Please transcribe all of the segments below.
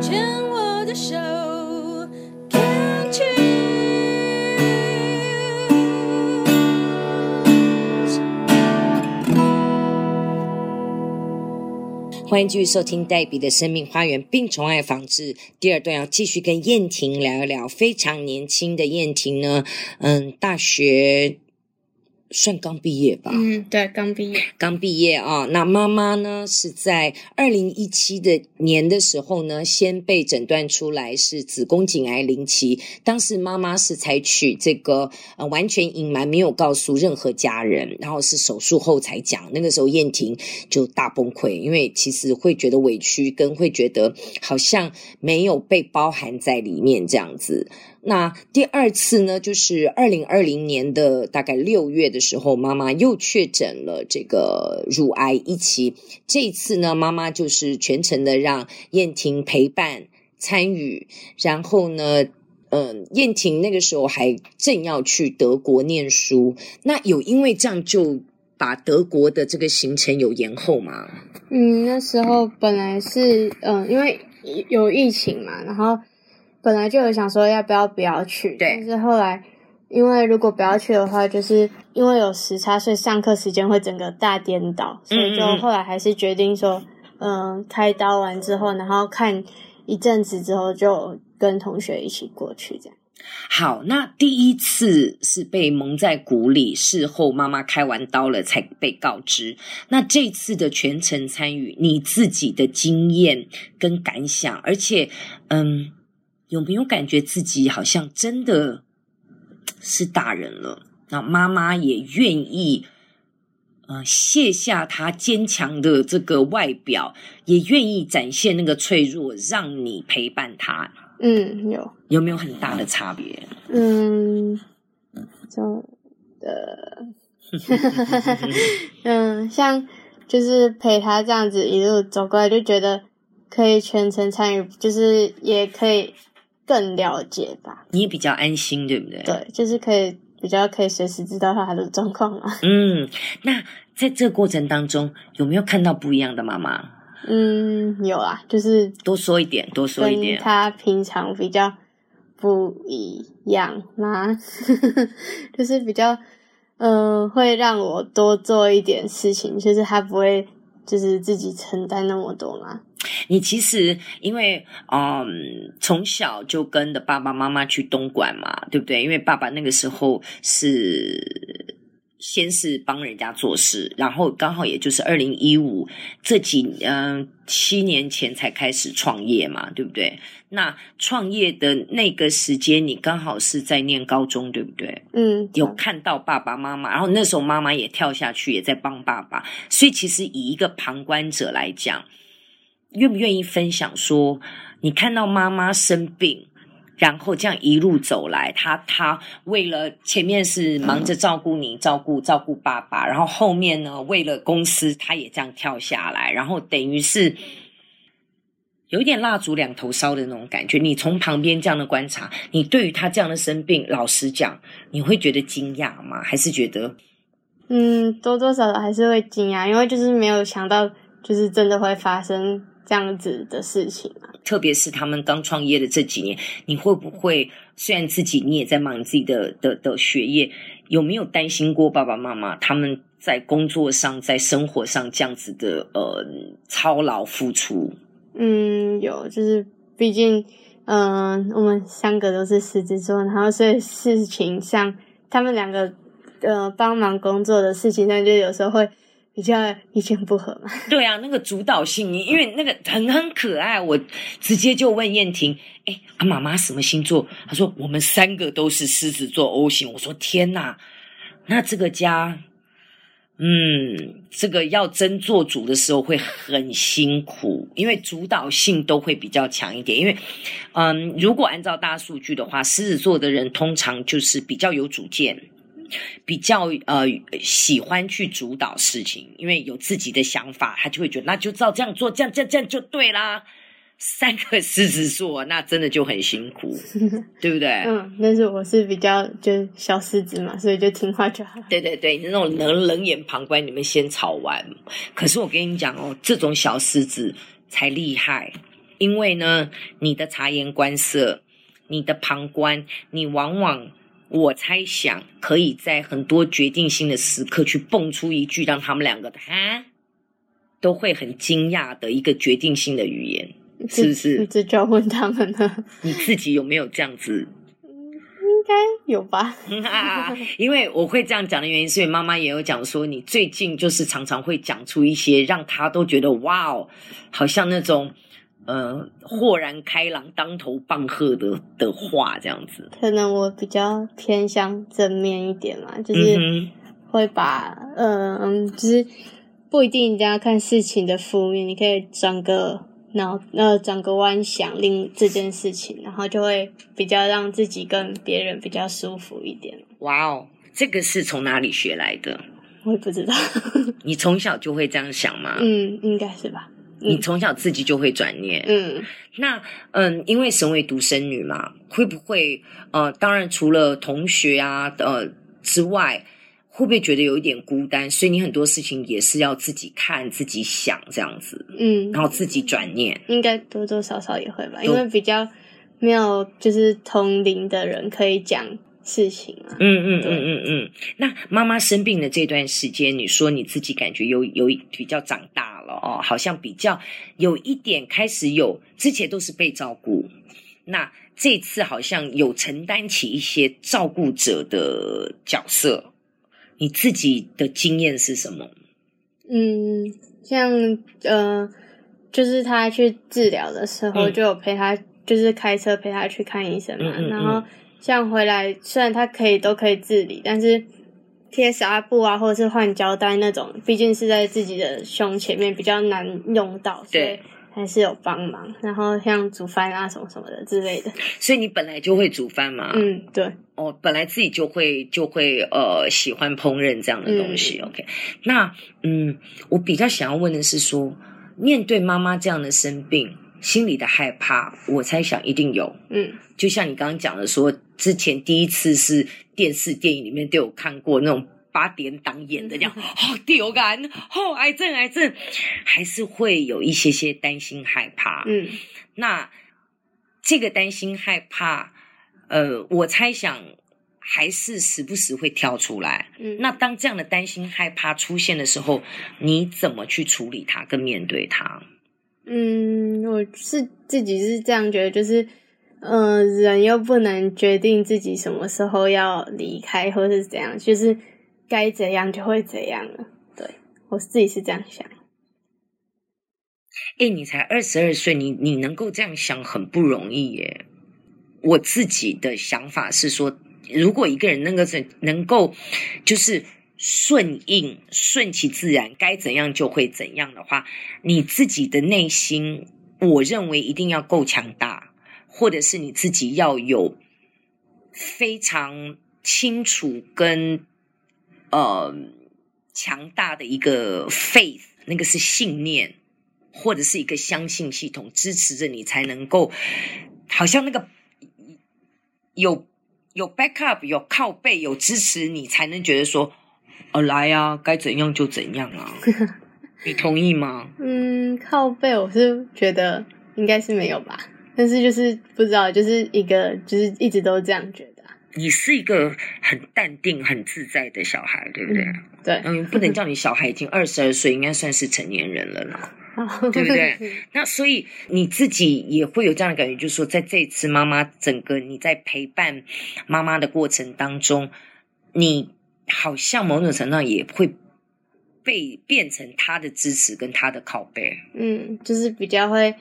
牵我的手，Can't you？欢迎继续收听黛比的生命花园病虫害防治第二段，要继续跟燕婷聊一聊。非常年轻的燕婷呢，嗯，大学。算刚毕业吧，嗯，对，刚毕业，刚毕业啊。那妈妈呢，是在二零一七的年的时候呢，先被诊断出来是子宫颈癌零期。当时妈妈是采取这个呃完全隐瞒，没有告诉任何家人，然后是手术后才讲。那个时候燕婷就大崩溃，因为其实会觉得委屈，跟会觉得好像没有被包含在里面这样子。那第二次呢，就是二零二零年的大概六月的时候，妈妈又确诊了这个乳癌一期。这一次呢，妈妈就是全程的让燕婷陪伴参与，然后呢，嗯，燕婷那个时候还正要去德国念书，那有因为这样就把德国的这个行程有延后吗？嗯，那时候本来是嗯，因为有疫情嘛，然后。本来就有想说要不要不要去，对，但是后来因为如果不要去的话，就是因为有时差，所以上课时间会整个大颠倒，所以就后来还是决定说，嗯，嗯，开刀完之后，然后看一阵子之后，就跟同学一起过去这样。好，那第一次是被蒙在鼓里，事后妈妈开完刀了才被告知。那这次的全程参与，你自己的经验跟感想，而且，嗯。有没有感觉自己好像真的是大人了？那妈妈也愿意，呃，卸下她坚强的这个外表，也愿意展现那个脆弱，让你陪伴她。嗯，有。有没有很大的差别？嗯，就的，嗯，像就是陪她这样子一路走过来，就觉得可以全程参与，就是也可以。更了解吧，你也比较安心，对不对？对，就是可以比较可以随时知道他的状况嘛。嗯，那在这个过程当中，有没有看到不一样的妈妈？嗯，有啊，就是多说一点，多说一点。他平常比较不一样吗？就是比较嗯、呃，会让我多做一点事情，就是他不会就是自己承担那么多嘛。你其实因为嗯，从小就跟着爸爸妈妈去东莞嘛，对不对？因为爸爸那个时候是先是帮人家做事，然后刚好也就是二零一五这几嗯七年前才开始创业嘛，对不对？那创业的那个时间，你刚好是在念高中，对不对？嗯，有看到爸爸妈妈，然后那时候妈妈也跳下去，也在帮爸爸，所以其实以一个旁观者来讲。愿不愿意分享说，你看到妈妈生病，然后这样一路走来，她她为了前面是忙着照顾你，照顾照顾爸爸，然后后面呢，为了公司，她也这样跳下来，然后等于是有一点蜡烛两头烧的那种感觉。你从旁边这样的观察，你对于她这样的生病，老实讲，你会觉得惊讶吗？还是觉得，嗯，多多少少还是会惊讶，因为就是没有想到，就是真的会发生。这样子的事情啊，特别是他们刚创业的这几年，你会不会虽然自己你也在忙自己的的的学业，有没有担心过爸爸妈妈他们在工作上、在生活上这样子的呃操劳付出？嗯，有，就是毕竟，嗯、呃，我们三个都是狮子座，然后所以事情上，他们两个呃帮忙工作的事情上，就有时候会。比较意见不合嘛？对啊，那个主导性，因为那个很很可爱，我直接就问燕婷：“哎，啊，妈妈什么星座？”她说：“我们三个都是狮子座 O 型。”我说：“天哪，那这个家，嗯，这个要真做主的时候会很辛苦，因为主导性都会比较强一点。因为，嗯，如果按照大数据的话，狮子座的人通常就是比较有主见。”比较呃喜欢去主导事情，因为有自己的想法，他就会觉得那就照这样做，这样这样这样就对啦。三个狮子座，那真的就很辛苦，对不对？嗯，但是我是比较就小狮子嘛，所以就听话就好。对对对，那种冷冷眼旁观，你们先吵完。可是我跟你讲哦，这种小狮子才厉害，因为呢，你的察言观色，你的旁观，你往往我猜想可以在很多决定性的时刻去蹦出一句让他们两个哈都会很惊讶的一个决定性的语言，是不是？这就要问他们了。你自己有没有这样子？应该有吧。因为我会这样讲的原因，是因为妈妈也有讲说，你最近就是常常会讲出一些让他都觉得哇哦，好像那种呃豁然开朗、当头棒喝的的话，这样子。可能我比较偏向正面一点嘛，就是会把嗯嗯，就是不一定一定要看事情的负面，你可以转个。脑呃，转个弯想另这件事情，然后就会比较让自己跟别人比较舒服一点。哇哦，这个是从哪里学来的？我也不知道。你从小就会这样想吗？嗯，应该是吧。嗯、你从小自己就会转念。嗯，那嗯，因为身为独生女嘛，会不会呃，当然除了同学啊呃之外。会不会觉得有一点孤单？所以你很多事情也是要自己看、自己想这样子，嗯，然后自己转念，应该多多少少也会吧，因为比较没有就是同龄的人可以讲事情啊。嗯嗯嗯嗯嗯。那妈妈生病的这段时间，你说你自己感觉有有比较长大了哦，好像比较有一点开始有，之前都是被照顾，那这次好像有承担起一些照顾者的角色。你自己的经验是什么？嗯，像呃，就是他去治疗的时候，就有陪他，嗯、就是开车陪他去看医生嘛。嗯嗯嗯，然后像回来，虽然他可以都可以自理，但是贴纱布啊，或者是换胶带那种，毕竟是在自己的胸前面，比较难用到。对。还是有帮忙，然后像煮饭啊什么什么的之类的。所以你本来就会煮饭吗？嗯，对。哦，本来自己就会就会呃喜欢烹饪这样的东西。嗯、OK，那嗯，我比较想要问的是说，面对妈妈这样的生病，心里的害怕，我猜想一定有。嗯，就像你刚刚讲的说，之前第一次是电视电影里面都有看过那种。八点档演的这样，好丢感，哦癌症癌症，还是会有一些些担心害怕。嗯，那这个担心害怕，呃，我猜想还是时不时会跳出来。嗯，那当这样的担心害怕出现的时候，你怎么去处理它跟面对它？嗯，我是自己是这样觉得，就是，呃，人又不能决定自己什么时候要离开，或是怎样，就是。该怎样就会怎样了，对，我自己是这样想。哎，你才二十二岁，你你能够这样想很不容易耶。我自己的想法是说，如果一个人那个是能够就是顺应、顺其自然，该怎样就会怎样的话，你自己的内心，我认为一定要够强大，或者是你自己要有非常清楚跟。呃，强大的一个 faith，那个是信念，或者是一个相信系统支持着你，才能够好像那个有有 backup，有靠背，有支持你，才能觉得说，哦，来呀、啊，该怎样就怎样啊。你同意吗？嗯，靠背我是觉得应该是没有吧，但是就是不知道，就是一个就是一直都这样觉得。你是一个很淡定、很自在的小孩，对不对？嗯、对，嗯，不能叫你小孩，已经二十二岁，应该算是成年人了啦，对不对？那所以你自己也会有这样的感觉，就是说，在这一次妈妈整个你在陪伴妈妈的过程当中，你好像某种程度上也会被变成他的支持跟他的靠背。嗯，就是比较会，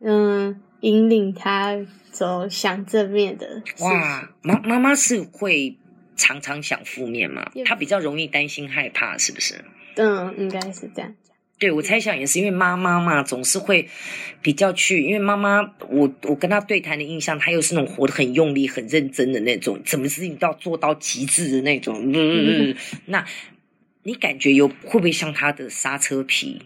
嗯。引领他走向正面的。哇，妈妈妈是会常常想负面吗？她比较容易担心害怕，是不是？嗯，应该是这样讲。对，我猜想也是，因为妈妈嘛，总是会比较去，因为妈妈，我我跟她对谈的印象，她又是那种活得很用力、很认真的那种，什么事情都要做到极致的那种。嗯嗯。那你感觉有会不会像她的刹车皮？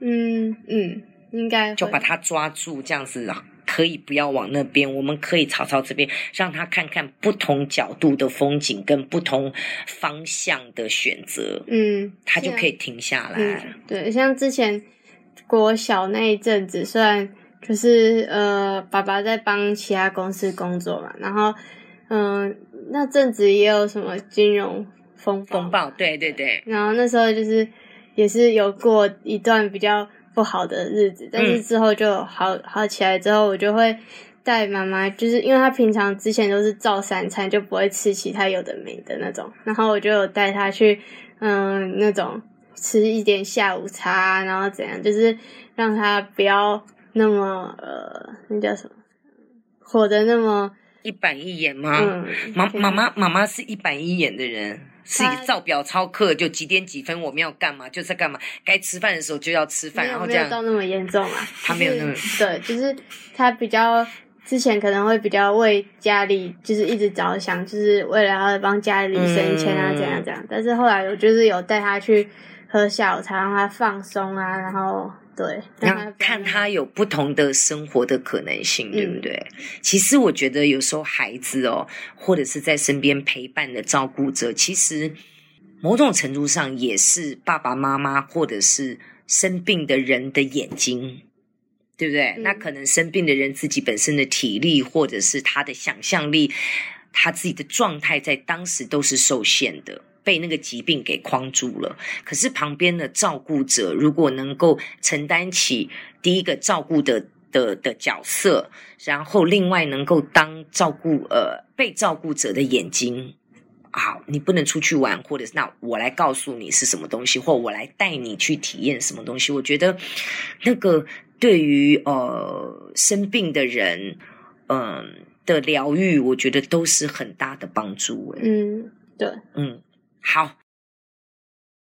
嗯嗯。应该就把她抓住，这样子可以不要往那边，我们可以朝朝这边，让他看看不同角度的风景跟不同方向的选择，嗯，他就可以停下来。嗯、对，像之前国小那一阵子，虽然就是呃，爸爸在帮其他公司工作嘛，然后嗯、呃，那阵子也有什么金融风暴，风暴，对对对，然后那时候就是也是有过一段比较不好的日子，但是之后就好好起来之后，我就会带妈妈，就是因为她平常之前都是照三餐，就不会吃其他有的没的那种，然后我就有带她去嗯、呃、那种吃一点下午茶，然后怎样，就是让她不要。那么呃，那叫什么？活得那么一板一眼吗？嗯，妈妈妈妈妈是一板一眼的人，是以照表操课，就几点几分我们要干嘛，就在干嘛。该吃饭的时候就要吃饭，然后这样。没有到那么严重啊，他没有那么对，就是他比较之前可能会比较为家里就是一直着想，就是为了要帮家里省钱啊，怎样怎样。但是后来我就是有带他去喝下午茶，让他放松啊，然后。对，那看他有不同的生活的可能性，嗯、对不对？其实我觉得有时候孩子哦，或者是在身边陪伴的照顾者，其实某种程度上也是爸爸妈妈或者是生病的人的眼睛，对不对？嗯、那可能生病的人自己本身的体力，或者是他的想象力，他自己的状态，在当时都是受限的。被那个疾病给框住了，可是旁边的照顾者如果能够承担起第一个照顾的的的角色，然后另外能够当照顾呃被照顾者的眼睛，好，你不能出去玩，或者是那我来告诉你是什么东西，或我来带你去体验什么东西。我觉得那个对于呃生病的人，嗯、呃、的疗愈，我觉得都是很大的帮助。嗯，对，嗯。好。